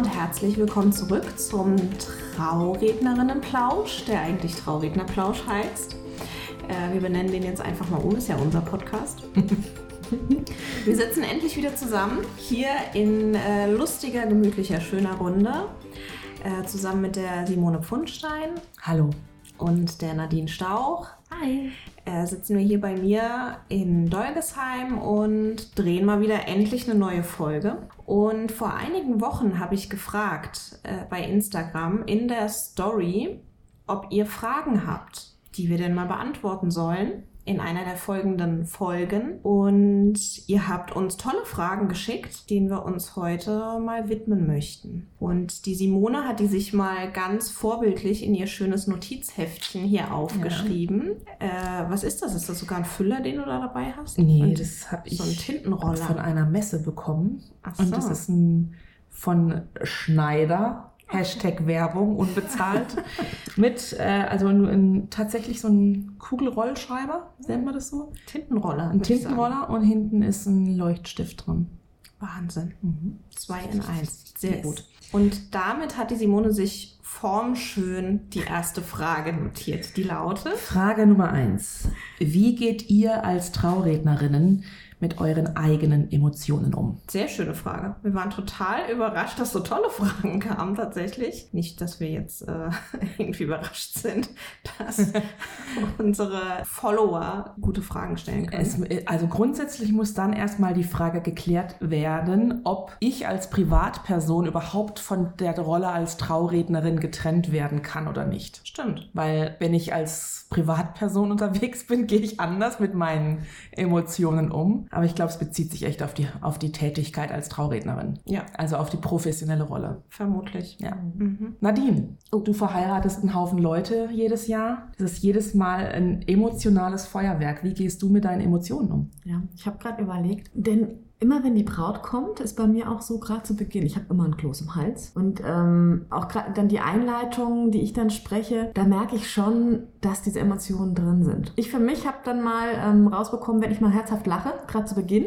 und herzlich willkommen zurück zum Traurednerinnenplausch, der eigentlich Traurednerplausch heißt. Äh, wir benennen den jetzt einfach mal um, ist ja unser Podcast. wir sitzen endlich wieder zusammen, hier in äh, lustiger, gemütlicher, schöner Runde, äh, zusammen mit der Simone Pfundstein. Hallo. Und der Nadine Stauch. Hi. Äh, sitzen wir hier bei mir in Dolgesheim und drehen mal wieder endlich eine neue Folge. Und vor einigen Wochen habe ich gefragt äh, bei Instagram in der Story, ob ihr Fragen habt, die wir denn mal beantworten sollen in einer der folgenden Folgen. Und ihr habt uns tolle Fragen geschickt, denen wir uns heute mal widmen möchten. Und die Simone hat die sich mal ganz vorbildlich in ihr schönes Notizheftchen hier aufgeschrieben. Ja. Äh, was ist das? Ist das sogar ein Füller, den du da dabei hast? Nee, Und das habe ich so ein Tintenroller. von einer Messe bekommen. Ach so. Und das ist ein von Schneider Hashtag Werbung unbezahlt. mit, äh, also in, in, tatsächlich so ein Kugelrollschreiber, nennt man das so? Tintenroller. Ein Tintenroller und hinten ist ein Leuchtstift drin. Wahnsinn. Mhm. Zwei in eins. Sehr yes. gut. Und damit hat die Simone sich formschön die erste Frage notiert. Die lautet: Frage Nummer eins. Wie geht ihr als Traurednerinnen mit euren eigenen Emotionen um? Sehr schöne Frage. Wir waren total überrascht, dass so tolle Fragen kamen tatsächlich. Nicht, dass wir jetzt äh, irgendwie überrascht sind, dass unsere Follower gute Fragen stellen können. Es, also grundsätzlich muss dann erstmal die Frage geklärt werden, ob ich als Privatperson überhaupt von der Rolle als Traurednerin getrennt werden kann oder nicht. Stimmt. Weil wenn ich als Privatperson unterwegs bin, gehe ich anders mit meinen Emotionen um. Aber ich glaube, es bezieht sich echt auf die, auf die Tätigkeit als Traurednerin. Ja. Also auf die professionelle Rolle. Vermutlich. Ja. Mhm. Nadine, oh. du verheiratest einen Haufen Leute jedes Jahr. Das ist jedes Mal ein emotionales Feuerwerk. Wie gehst du mit deinen Emotionen um? Ja, ich habe gerade überlegt, denn immer wenn die Braut kommt, ist bei mir auch so gerade zu Beginn, ich habe immer einen Kloß im Hals. Und ähm, auch gerade dann die Einleitung, die ich dann spreche, da merke ich schon, dass diese Emotionen drin sind. Ich für mich habe dann mal ähm, rausbekommen, wenn ich mal herzhaft lache, gerade zu Beginn,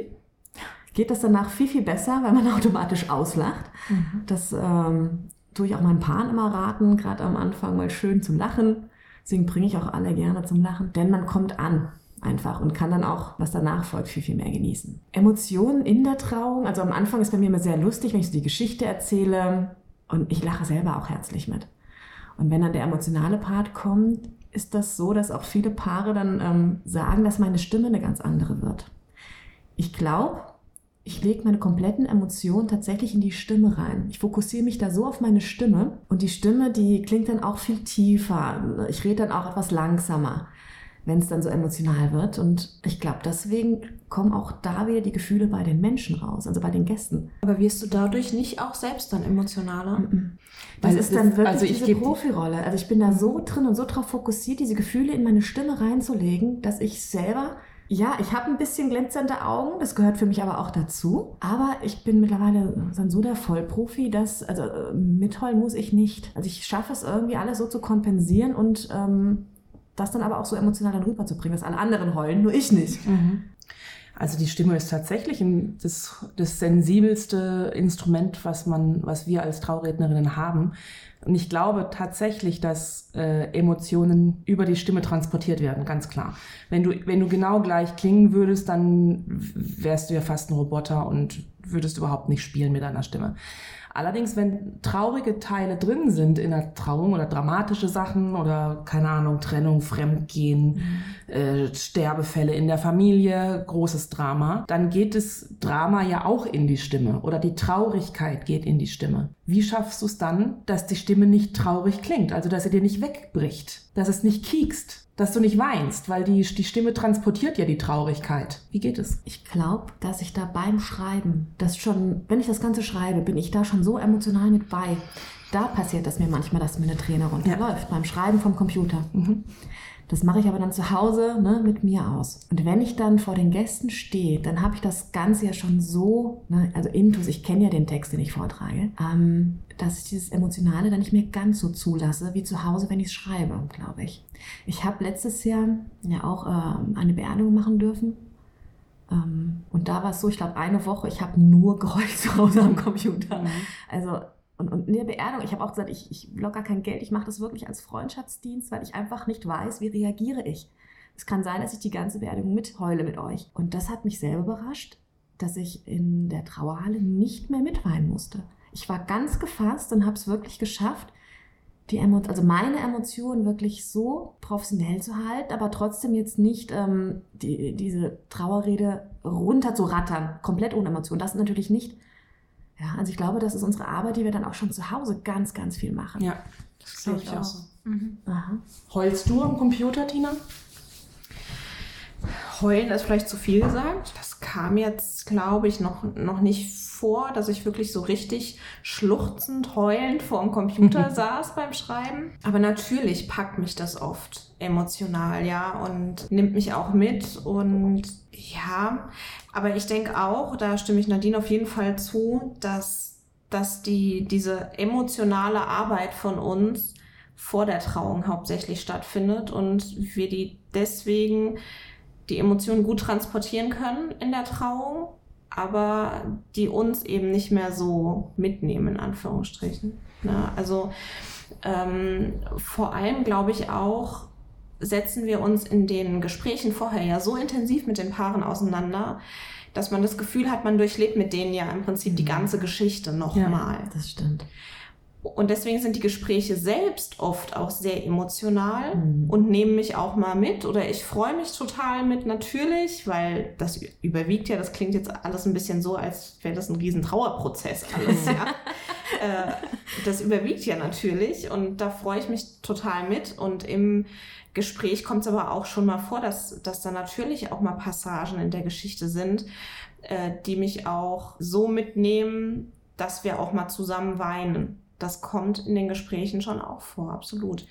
geht das danach viel, viel besser, weil man automatisch auslacht. Mhm. Das ähm, tue ich auch meinen Paaren immer raten, gerade am Anfang mal schön zum Lachen. Deswegen bringe ich auch alle gerne zum Lachen, denn man kommt an einfach und kann dann auch, was danach folgt, viel, viel mehr genießen. Emotionen in der Trauung, also am Anfang ist bei mir immer sehr lustig, wenn ich so die Geschichte erzähle und ich lache selber auch herzlich mit. Und wenn dann der emotionale Part kommt, ist das so, dass auch viele Paare dann ähm, sagen, dass meine Stimme eine ganz andere wird. Ich glaube, ich lege meine kompletten Emotionen tatsächlich in die Stimme rein. Ich fokussiere mich da so auf meine Stimme und die Stimme, die klingt dann auch viel tiefer. Ich rede dann auch etwas langsamer wenn es dann so emotional wird. Und ich glaube, deswegen kommen auch da wieder die Gefühle bei den Menschen raus, also bei den Gästen. Aber wirst du dadurch nicht auch selbst dann emotionaler? Mm -mm. Das ist dann wirklich also diese Profirolle. Also ich bin da so drin und so darauf fokussiert, diese Gefühle in meine Stimme reinzulegen, dass ich selber ja, ich habe ein bisschen glänzende Augen, das gehört für mich aber auch dazu. Aber ich bin mittlerweile dann so der Vollprofi, dass, also äh, mitheulen muss ich nicht. Also ich schaffe es irgendwie alles so zu kompensieren und ähm, das dann aber auch so emotional dann rüberzubringen, dass alle anderen heulen, nur ich nicht. Mhm. Also die Stimme ist tatsächlich das, das sensibelste Instrument, was man, was wir als Traurednerinnen haben. Und ich glaube tatsächlich, dass äh, Emotionen über die Stimme transportiert werden, ganz klar. Wenn du, wenn du genau gleich klingen würdest, dann wärst du ja fast ein Roboter und würdest überhaupt nicht spielen mit deiner Stimme. Allerdings, wenn traurige Teile drin sind in der Trauung oder dramatische Sachen oder keine Ahnung, Trennung, Fremdgehen, mhm. äh, Sterbefälle in der Familie, großes Drama, dann geht das Drama ja auch in die Stimme oder die Traurigkeit geht in die Stimme. Wie schaffst du es dann, dass die Stimme nicht traurig klingt, also dass sie dir nicht wegbricht, dass es nicht kiekst? Dass du nicht weinst, weil die, die Stimme transportiert ja die Traurigkeit. Wie geht es? Ich glaube, dass ich da beim Schreiben, das schon, wenn ich das Ganze schreibe, bin ich da schon so emotional mit bei. Da passiert es mir manchmal, dass mir eine Träne runterläuft, ja. beim Schreiben vom Computer. Mhm. Das mache ich aber dann zu Hause ne, mit mir aus. Und wenn ich dann vor den Gästen stehe, dann habe ich das Ganze ja schon so, ne, also intus, ich kenne ja den Text, den ich vortrage, ähm, dass ich dieses Emotionale dann nicht mehr ganz so zulasse wie zu Hause, wenn ich es schreibe, glaube ich. Ich habe letztes Jahr ja auch äh, eine Beerdigung machen dürfen. Ähm, und da war es so, ich glaube, eine Woche, ich habe nur geheult zu Hause am Computer. Mhm. Also Und, und in der Beerdigung, ich habe auch gesagt, ich, ich locker kein Geld, ich mache das wirklich als Freundschaftsdienst, weil ich einfach nicht weiß, wie reagiere ich. Es kann sein, dass ich die ganze Beerdigung mitheule mit euch. Und das hat mich selber überrascht, dass ich in der Trauerhalle nicht mehr mitweinen musste. Ich war ganz gefasst und habe es wirklich geschafft, die Emo also meine Emotionen wirklich so professionell zu halten, aber trotzdem jetzt nicht ähm, die, diese Trauerrede runter zu rattern, komplett ohne Emotionen. Das natürlich nicht. Ja, also ich glaube, das ist unsere Arbeit, die wir dann auch schon zu Hause ganz, ganz viel machen. Ja, das glaube ich auch. So. Mhm. Heulst du am Computer, Tina? Heulen ist vielleicht zu viel gesagt. Das kam jetzt, glaube ich, noch, noch nicht vor, dass ich wirklich so richtig schluchzend, heulend vor dem Computer saß beim Schreiben. Aber natürlich packt mich das oft emotional, ja, und nimmt mich auch mit. Und ja, aber ich denke auch, da stimme ich Nadine auf jeden Fall zu, dass, dass die, diese emotionale Arbeit von uns vor der Trauung hauptsächlich stattfindet und wir die deswegen die Emotionen gut transportieren können in der Trauung, aber die uns eben nicht mehr so mitnehmen, in Anführungsstrichen. Ne? Also ähm, vor allem glaube ich auch, setzen wir uns in den Gesprächen vorher ja so intensiv mit den Paaren auseinander, dass man das Gefühl hat, man durchlebt mit denen ja im Prinzip die ganze Geschichte nochmal. Ja, das stimmt. Und deswegen sind die Gespräche selbst oft auch sehr emotional mhm. und nehmen mich auch mal mit oder ich freue mich total mit natürlich, weil das überwiegt ja, das klingt jetzt alles ein bisschen so, als wäre das ein riesen Trauerprozess alles, ja. äh, das überwiegt ja natürlich und da freue ich mich total mit und im Gespräch kommt es aber auch schon mal vor, dass, dass da natürlich auch mal Passagen in der Geschichte sind, äh, die mich auch so mitnehmen, dass wir auch mal zusammen weinen. Das kommt in den Gesprächen schon auch vor, absolut.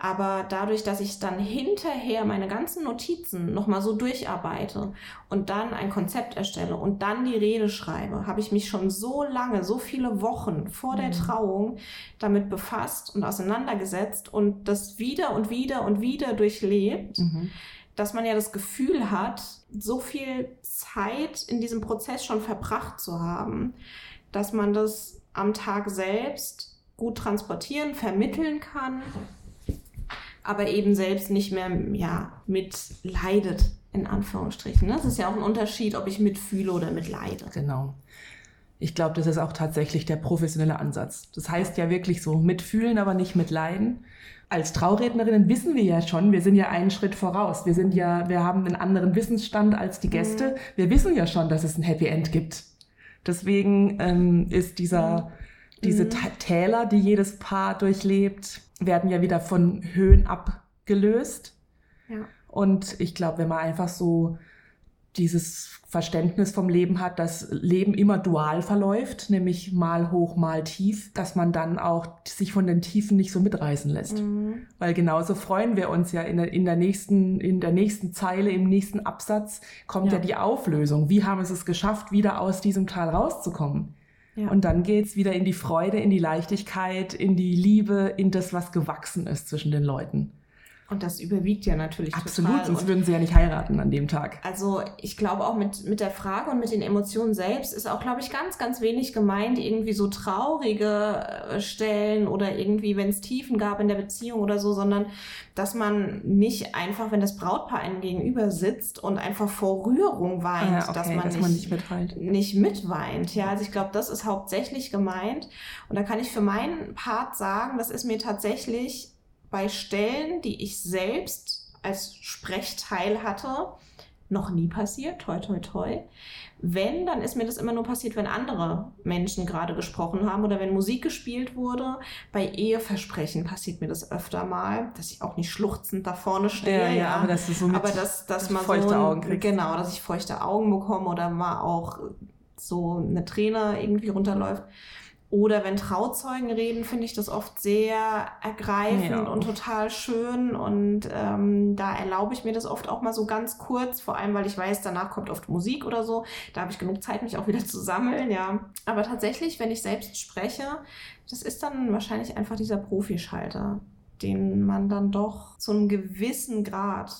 Aber dadurch, dass ich dann hinterher meine ganzen Notizen nochmal so durcharbeite und dann ein Konzept erstelle und dann die Rede schreibe, habe ich mich schon so lange, so viele Wochen vor der mhm. Trauung damit befasst und auseinandergesetzt und das wieder und wieder und wieder durchlebt. Mhm dass man ja das Gefühl hat, so viel Zeit in diesem Prozess schon verbracht zu haben, dass man das am Tag selbst gut transportieren, vermitteln kann, aber eben selbst nicht mehr ja, mitleidet, in Anführungsstrichen. Das ist ja auch ein Unterschied, ob ich mitfühle oder mitleide. Genau. Ich glaube, das ist auch tatsächlich der professionelle Ansatz. Das heißt ja wirklich so mitfühlen, aber nicht mitleiden. Als Traurednerinnen wissen wir ja schon, wir sind ja einen Schritt voraus. Wir sind ja, wir haben einen anderen Wissensstand als die Gäste. Mhm. Wir wissen ja schon, dass es ein Happy End gibt. Deswegen ähm, ist dieser mhm. Diese mhm. Täler, die jedes Paar durchlebt, werden ja wieder von Höhen abgelöst. Ja. Und ich glaube, wenn man einfach so dieses Verständnis vom Leben hat, dass Leben immer dual verläuft, nämlich mal hoch, mal tief, dass man dann auch sich von den Tiefen nicht so mitreißen lässt. Mhm. Weil genauso freuen wir uns ja in der, in der, nächsten, in der nächsten Zeile, im nächsten Absatz kommt ja, ja die Auflösung. Wie haben sie es geschafft, wieder aus diesem Tal rauszukommen? Ja. Und dann geht's wieder in die Freude, in die Leichtigkeit, in die Liebe, in das, was gewachsen ist zwischen den Leuten. Und das überwiegt ja natürlich Absolut, total. sonst würden sie ja nicht heiraten an dem Tag. Also ich glaube auch mit, mit der Frage und mit den Emotionen selbst ist auch, glaube ich, ganz, ganz wenig gemeint, irgendwie so traurige äh, Stellen oder irgendwie, wenn es Tiefen gab in der Beziehung oder so, sondern dass man nicht einfach, wenn das Brautpaar einem gegenüber sitzt und einfach vor Rührung weint, ja, okay, dass, man, dass nicht, man nicht mitweint. Nicht mitweint. Ja, also ich glaube, das ist hauptsächlich gemeint. Und da kann ich für meinen Part sagen, das ist mir tatsächlich bei Stellen, die ich selbst als Sprechteil hatte, noch nie passiert, toi, toi, toi. Wenn, dann ist mir das immer nur passiert, wenn andere Menschen gerade gesprochen haben oder wenn Musik gespielt wurde. Bei Eheversprechen passiert mir das öfter mal, dass ich auch nicht schluchzend da vorne stehe. Ja, ja, aber dass du so mit aber dass, dass man feuchte so ein, Augen kriegst. Genau, dass ich feuchte Augen bekomme oder mal auch so eine Träne irgendwie runterläuft. Oder wenn Trauzeugen reden, finde ich das oft sehr ergreifend ja. und total schön. Und ähm, da erlaube ich mir das oft auch mal so ganz kurz, vor allem weil ich weiß, danach kommt oft Musik oder so. Da habe ich genug Zeit, mich auch wieder zu sammeln, ja. Aber tatsächlich, wenn ich selbst spreche, das ist dann wahrscheinlich einfach dieser Profischalter, den man dann doch zu einem gewissen Grad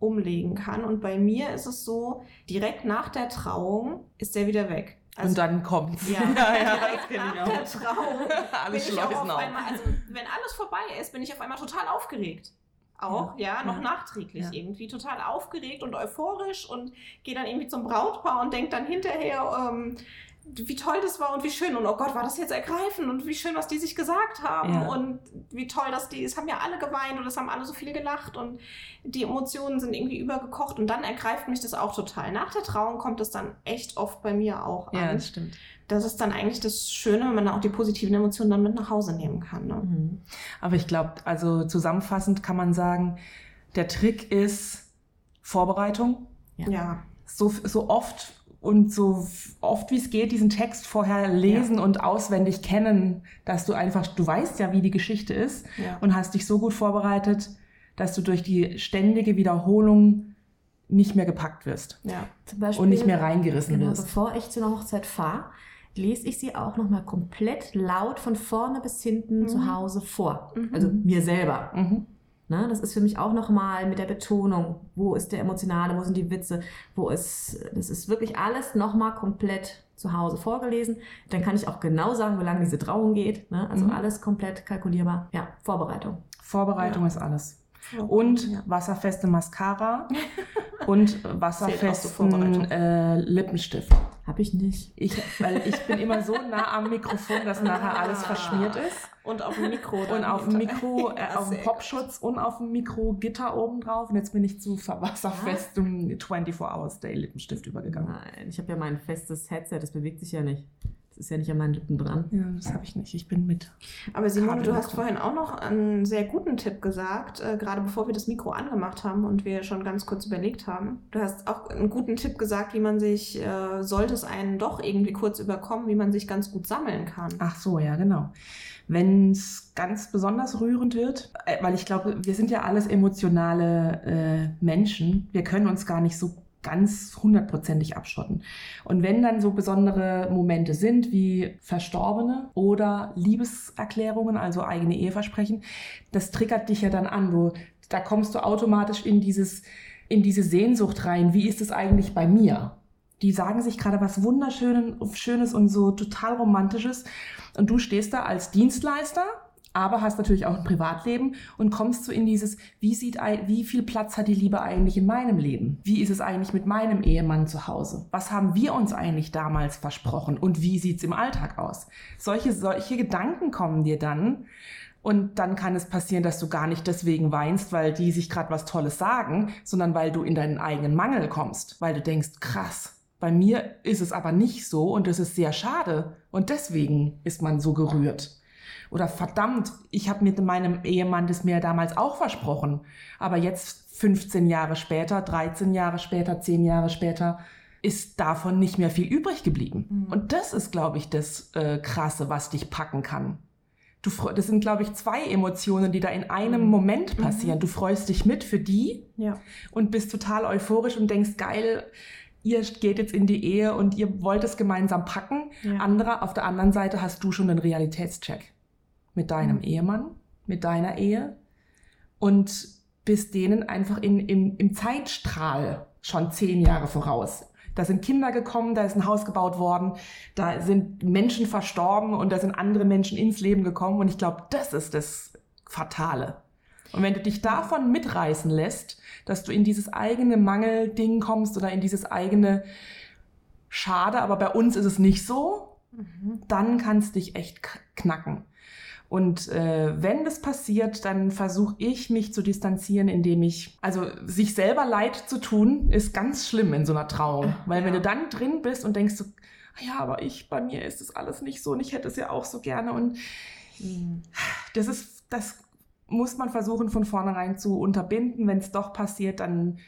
umlegen kann. Und bei mir ist es so, direkt nach der Trauung ist der wieder weg. Also, und dann kommt's. Ja, ja, ja das kenne ich auch. Der Traum. alles schleusen auf. Einmal, also wenn alles vorbei ist, bin ich auf einmal total aufgeregt. Auch, ja, ja noch nachträglich irgendwie. Total aufgeregt und euphorisch und gehe dann irgendwie zum Brautpaar und denke dann hinterher, ähm, wie toll das war und wie schön und oh Gott, war das jetzt ergreifend und wie schön, was die sich gesagt haben ja. und wie toll, dass die, es haben ja alle geweint und es haben alle so viel gelacht und die Emotionen sind irgendwie übergekocht und dann ergreift mich das auch total. Nach der Trauung kommt es dann echt oft bei mir auch an. Ja, das stimmt. Das ist dann eigentlich das Schöne, wenn man auch die positiven Emotionen dann mit nach Hause nehmen kann. Ne? Mhm. Aber ich glaube, also zusammenfassend kann man sagen, der Trick ist Vorbereitung. ja. ja. So, so oft und so oft wie es geht diesen Text vorher lesen ja. und auswendig kennen, dass du einfach, du weißt ja, wie die Geschichte ist ja. und hast dich so gut vorbereitet, dass du durch die ständige Wiederholung nicht mehr gepackt wirst. Ja. Zum Beispiel, und nicht mehr reingerissen genau, wirst. Bevor ich zu einer Hochzeit fahre, lese ich sie auch nochmal komplett laut von vorne bis hinten mhm. zu Hause vor. Mhm. Also mir selber. Mhm. Ne? Das ist für mich auch nochmal mit der Betonung, wo ist der emotionale, wo sind die Witze, wo ist, das ist wirklich alles nochmal komplett zu Hause vorgelesen. Dann kann ich auch genau sagen, wie lange diese Trauung geht. Ne? Also mhm. alles komplett kalkulierbar. Ja, Vorbereitung. Vorbereitung ja. ist alles. Und ja. wasserfeste Mascara und wasserfesten äh, Lippenstift. Habe ich nicht. Ich, weil ich bin immer so nah am Mikrofon, dass nachher alles ah. verschmiert ist. Und auf dem Mikro. Und auf dem Mikro, äh, auf dem Popschutz und auf dem Mikro Gitter oben drauf. Und jetzt bin ich zu wasserfestem 24 Hours Day Lippenstift übergegangen. Nein, ich habe ja mein festes Headset, das bewegt sich ja nicht. Das ist ja nicht an meinen Lippen dran. Ja, das habe ich nicht. Ich bin mit. Aber Simone, du hast vorhin auch noch einen sehr guten Tipp gesagt, äh, gerade bevor wir das Mikro angemacht haben und wir schon ganz kurz überlegt haben. Du hast auch einen guten Tipp gesagt, wie man sich, äh, sollte es einen doch irgendwie kurz überkommen, wie man sich ganz gut sammeln kann. Ach so, ja, genau. Wenn es ganz besonders rührend wird, äh, weil ich glaube, wir sind ja alles emotionale äh, Menschen. Wir können uns gar nicht so ganz hundertprozentig abschotten. Und wenn dann so besondere Momente sind wie Verstorbene oder Liebeserklärungen, also eigene Eheversprechen, das triggert dich ja dann an. Du, da kommst du automatisch in dieses, in diese Sehnsucht rein. Wie ist es eigentlich bei mir? Die sagen sich gerade was Wunderschönes und so total Romantisches. Und du stehst da als Dienstleister aber hast natürlich auch ein Privatleben und kommst so in dieses, wie sieht, wie viel Platz hat die Liebe eigentlich in meinem Leben? Wie ist es eigentlich mit meinem Ehemann zu Hause? Was haben wir uns eigentlich damals versprochen und wie sieht's im Alltag aus? Solche, solche Gedanken kommen dir dann. Und dann kann es passieren, dass du gar nicht deswegen weinst, weil die sich gerade was Tolles sagen, sondern weil du in deinen eigenen Mangel kommst, weil du denkst, krass, bei mir ist es aber nicht so und es ist sehr schade. Und deswegen ist man so gerührt. Oder verdammt, ich habe mit meinem Ehemann das mir damals auch versprochen. Aber jetzt 15 Jahre später, 13 Jahre später, 10 Jahre später, ist davon nicht mehr viel übrig geblieben. Mhm. Und das ist, glaube ich, das äh, Krasse, was dich packen kann. Du, das sind, glaube ich, zwei Emotionen, die da in einem mhm. Moment passieren. Mhm. Du freust dich mit für die ja. und bist total euphorisch und denkst, geil, ihr geht jetzt in die Ehe und ihr wollt es gemeinsam packen. Ja. Andere, auf der anderen Seite hast du schon einen Realitätscheck mit deinem mhm. Ehemann, mit deiner Ehe und bist denen einfach in, im, im Zeitstrahl schon zehn Jahre voraus. Da sind Kinder gekommen, da ist ein Haus gebaut worden, da sind Menschen verstorben und da sind andere Menschen ins Leben gekommen und ich glaube, das ist das Fatale. Und wenn du dich davon mitreißen lässt, dass du in dieses eigene Mangelding kommst oder in dieses eigene Schade, aber bei uns ist es nicht so, mhm. dann kannst du dich echt knacken. Und äh, wenn das passiert, dann versuche ich mich zu distanzieren, indem ich, also sich selber Leid zu tun, ist ganz schlimm in so einer Trauung. Weil ja. wenn du dann drin bist und denkst so, ah ja, aber ich, bei mir ist das alles nicht so und ich hätte es ja auch so gerne. Und mhm. das ist, das muss man versuchen von vornherein zu unterbinden. Wenn es doch passiert, dann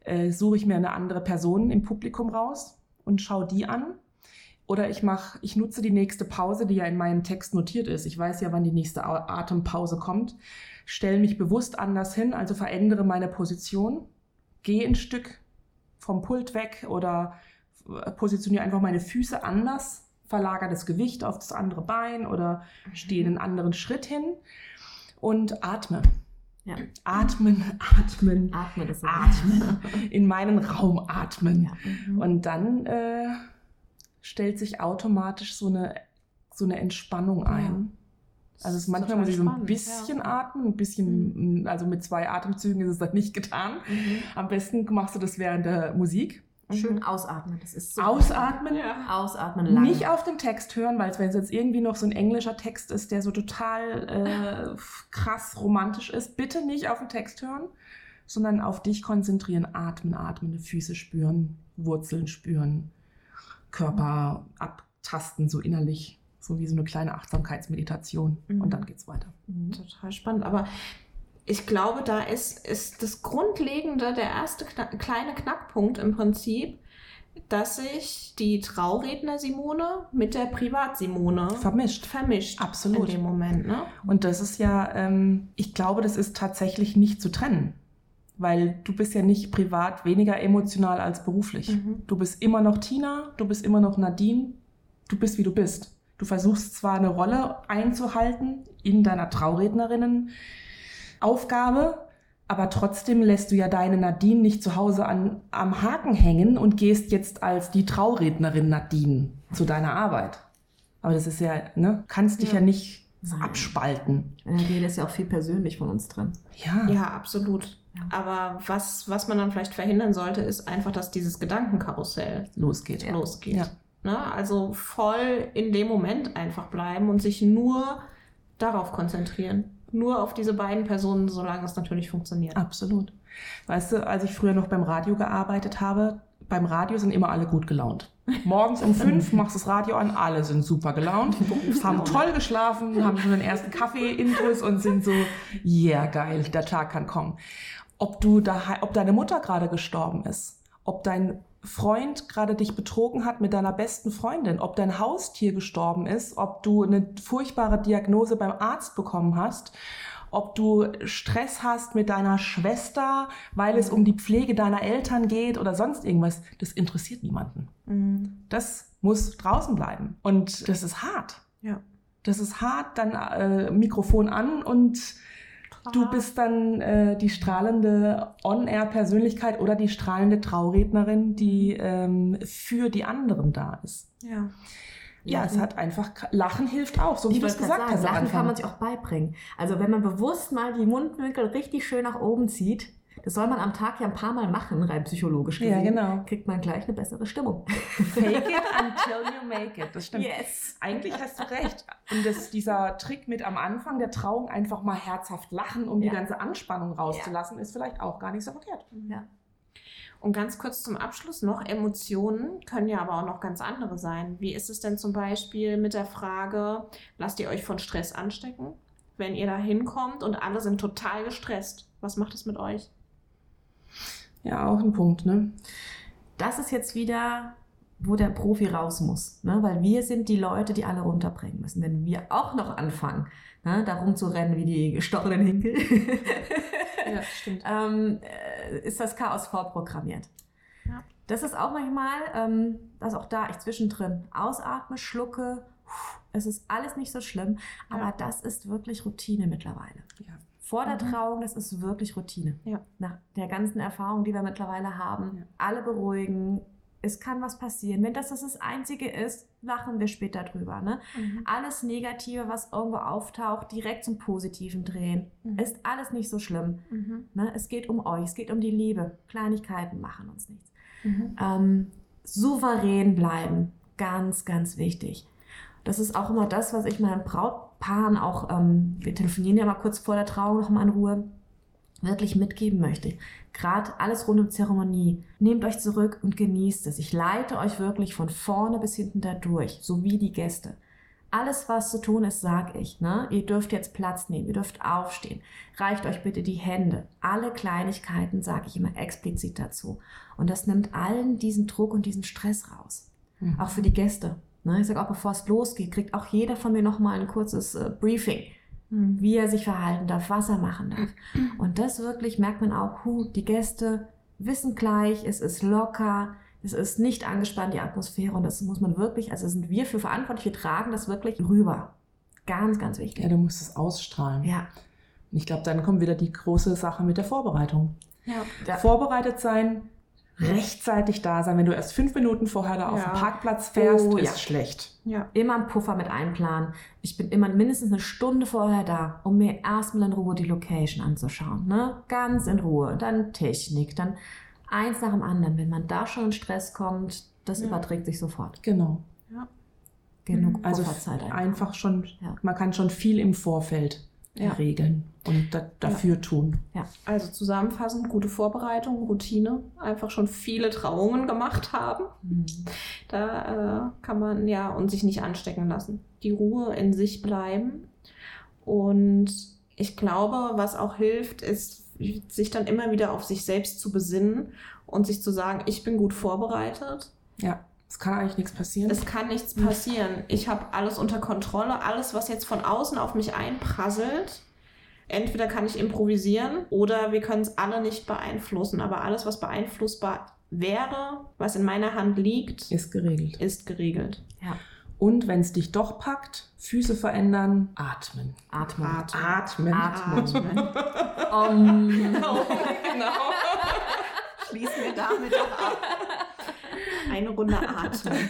äh, suche ich mir eine andere Person im Publikum raus und schaue die an oder ich mache, ich nutze die nächste Pause, die ja in meinem Text notiert ist. Ich weiß ja, wann die nächste Atempause kommt. Stelle mich bewusst anders hin, also verändere meine Position, gehe ein Stück vom Pult weg oder positioniere einfach meine Füße anders, verlagere das Gewicht auf das andere Bein oder stehe einen anderen Schritt hin und atme. Ja. Atmen, atmen, atmen, atmen. in meinen Raum atmen. Ja. Mhm. Und dann äh, stellt sich automatisch so eine, so eine Entspannung ein. Also es manchmal muss ich so ein bisschen ja. atmen, ein bisschen, also mit zwei Atemzügen ist es dann nicht getan. Mhm. Am besten machst du das während der Musik. Schön ausatmen. Das ist so Ausatmen, Ja. Ausatmen lang. nicht auf den Text hören, weil es, wenn es jetzt irgendwie noch so ein englischer Text ist, der so total äh, krass romantisch ist, bitte nicht auf den Text hören, sondern auf dich konzentrieren, atmen, atmen, Füße spüren, Wurzeln spüren, Körper abtasten, so innerlich, so wie so eine kleine Achtsamkeitsmeditation. Mhm. Und dann geht's weiter. Mhm. Total spannend. Aber ich glaube, da ist, ist das Grundlegende, der erste kna kleine Knackpunkt im Prinzip, dass sich die Trauredner Simone mit der Privat-Simone Vermischt. vermischt. Absolut. In dem Moment, ne? Und das ist ja, ähm, ich glaube, das ist tatsächlich nicht zu trennen. Weil du bist ja nicht privat weniger emotional als beruflich. Mhm. Du bist immer noch Tina, du bist immer noch Nadine, du bist wie du bist. Du versuchst zwar eine Rolle einzuhalten in deiner Traurednerinnen-Aufgabe, aber trotzdem lässt du ja deine Nadine nicht zu Hause an, am Haken hängen und gehst jetzt als die Traurednerin Nadine zu deiner Arbeit. Aber das ist ja, ne, kannst dich ja, Ja. nicht abspalten. In der Rede ist ja auch viel persönlich von uns drin. Ja. Ja, absolut. Aber was, was man dann vielleicht verhindern sollte, ist einfach, dass dieses Gedankenkarussell losgeht. Ja. losgeht. Ja. Ne? Also voll in dem Moment einfach bleiben und sich nur darauf konzentrieren. Nur auf diese beiden Personen, solange es natürlich funktioniert. Absolut. Weißt du, als ich früher noch beim Radio gearbeitet habe, beim Radio sind immer alle gut gelaunt. Morgens um fünf machst du das Radio an, alle sind super gelaunt, haben toll geschlafen, haben schon den ersten Kaffee intus und sind so, yeah, geil, der Tag kann kommen. Ob du da, ob deine Mutter gerade gestorben ist, ob dein Freund gerade dich betrogen hat mit deiner besten Freundin, ob dein Haustier gestorben ist, ob du eine furchtbare Diagnose beim Arzt bekommen hast, ob du Stress hast mit deiner Schwester, weil es um die Pflege deiner Eltern geht oder sonst irgendwas, das interessiert niemanden. Mhm. Das muss draußen bleiben. Und das ist hart. Ja. Das ist hart, dann äh, Mikrofon an und du bist dann äh, die strahlende On-Air-Persönlichkeit oder die strahlende Traurednerin, die ähm, für die anderen da ist. Ja. Ja, es hat einfach, Lachen hilft auch, so wie du es gesagt sagen, hast. Lachen kann man sich auch beibringen. Also wenn man bewusst mal die Mundwinkel richtig schön nach oben zieht, das soll man am Tag ja ein paar Mal machen, rein psychologisch Ja, gesehen, genau. kriegt man gleich eine bessere Stimmung. Fake it until you make it. Das stimmt. Yes. Eigentlich hast du recht. Und das, dieser Trick mit am Anfang der Trauung einfach mal herzhaft lachen, um Ja. die ganze Anspannung rauszulassen, ist vielleicht auch gar nicht so verkehrt. Ja. Und ganz kurz zum Abschluss noch, Emotionen können ja aber auch noch ganz andere sein. Wie ist es denn zum Beispiel mit der Frage, lasst ihr euch von Stress anstecken? Wenn ihr da hinkommt und alle sind total gestresst, was macht es mit euch? Ja, auch ein Punkt, ne? Das ist jetzt wieder, wo der Profi raus muss. Ne? Weil wir sind die Leute, die alle runterbringen müssen. Wenn wir auch noch anfangen, ne? da rumzurennen wie die gestochenen Hinkel, Ja, stimmt. ähm, äh, ist das Chaos vorprogrammiert. Ja. Das ist auch manchmal, ähm, dass auch da ich zwischendrin ausatme, schlucke. puh, Es ist alles nicht so schlimm, aber Ja. das ist wirklich Routine mittlerweile. Ja. Vor der Mhm. Trauung, das ist wirklich Routine. Ja. Nach der ganzen Erfahrung, die wir mittlerweile haben, Ja. alle beruhigen. Es kann was passieren. Wenn das das, das Einzige ist, lachen wir später drüber. Ne? Alles Negative, was irgendwo auftaucht, direkt zum Positiven drehen. Mhm. Ist alles nicht so schlimm. Mhm. Ne? Es geht um euch, es geht um die Liebe. Kleinigkeiten machen uns nichts. Mhm. Ähm, souverän bleiben, ganz, ganz wichtig. Das ist auch immer das, was ich meinen Brautpaaren auch, ähm, wir telefonieren ja mal kurz vor der Trauung noch mal in Ruhe, wirklich mitgeben möchte. Gerade alles rund um Zeremonie. Nehmt euch zurück und genießt es. Ich leite euch wirklich von vorne bis hinten da durch, so wie die Gäste. Alles, was zu tun ist, sag ich. Ne? Ihr dürft jetzt Platz nehmen, ihr dürft aufstehen. Reicht euch bitte die Hände. Alle Kleinigkeiten sage ich immer explizit dazu. Und das nimmt allen diesen Druck und diesen Stress raus. Mhm. Auch für die Gäste. Ne? Ich sage auch, bevor es losgeht, kriegt auch jeder von mir nochmal ein kurzes äh, Briefing, Mhm. wie er sich verhalten darf, was er machen darf. Und das wirklich merkt man auch, hu, die Gäste wissen gleich, es ist locker, es ist nicht angespannt, die Atmosphäre. Und das muss man wirklich, also sind wir für verantwortlich, wir tragen das wirklich rüber. Ganz, ganz wichtig. Ja, du musst es ausstrahlen. Ja, Und ich glaube, dann kommt wieder die große Sache mit der Vorbereitung. Ja. ja. Vorbereitet sein, rechtzeitig da sein. Wenn du erst fünf Minuten vorher da auf Ja. den Parkplatz fährst, Oh, ist ja. schlecht. Ja. Immer einen Puffer mit einplanen. Ich bin immer mindestens eine Stunde vorher da, um mir erstmal in Ruhe die Location anzuschauen. Ne? Ganz in Ruhe. Dann Technik, dann eins nach dem anderen. Wenn man da schon in Stress kommt, das Ja. überträgt sich sofort. Genau. Genug Also Pufferzeit einfach. einfach schon, Ja. man kann schon viel im Vorfeld Ja. regeln und da, dafür tun. Also zusammenfassend, gute Vorbereitung, Routine, einfach schon viele Trauungen gemacht haben. Mhm. Da äh, kann man ja und sich nicht anstecken lassen. Die Ruhe in sich bleiben. Und ich glaube, was auch hilft, ist, sich dann immer wieder auf sich selbst zu besinnen und sich zu sagen, ich bin gut vorbereitet. Ja, es kann eigentlich nichts passieren. Es kann nichts passieren. Ich habe alles unter Kontrolle. Alles, was jetzt von außen auf mich einprasselt, entweder kann ich improvisieren oder wir können es alle nicht beeinflussen. Aber alles, was beeinflussbar wäre, was in meiner Hand liegt, ist geregelt. ist geregelt. Und wenn es dich doch packt, Füße verändern, atmen. Atmen. Atmen. Atmen. Um. Um. genau. Schließen wir damit doch ab. Eine Runde atmen.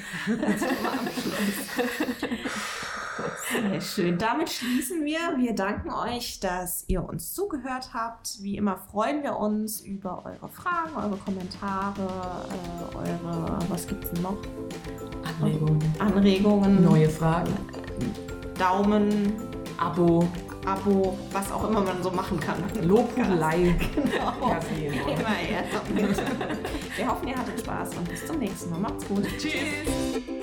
Sehr schön. Damit schließen wir. Wir danken euch, dass ihr uns zugehört habt. Wie immer freuen wir uns über eure Fragen, eure Kommentare, äh, eure, was gibt's denn noch? Anregungen. Anregungen, Neue Fragen. Daumen, Abo, Abo, was auch immer man so machen kann. Lobhudelei. Genau. Ja. Immer damit. Wir hoffen, ihr hattet Spaß und bis zum nächsten Mal. Macht's gut. Tschüss.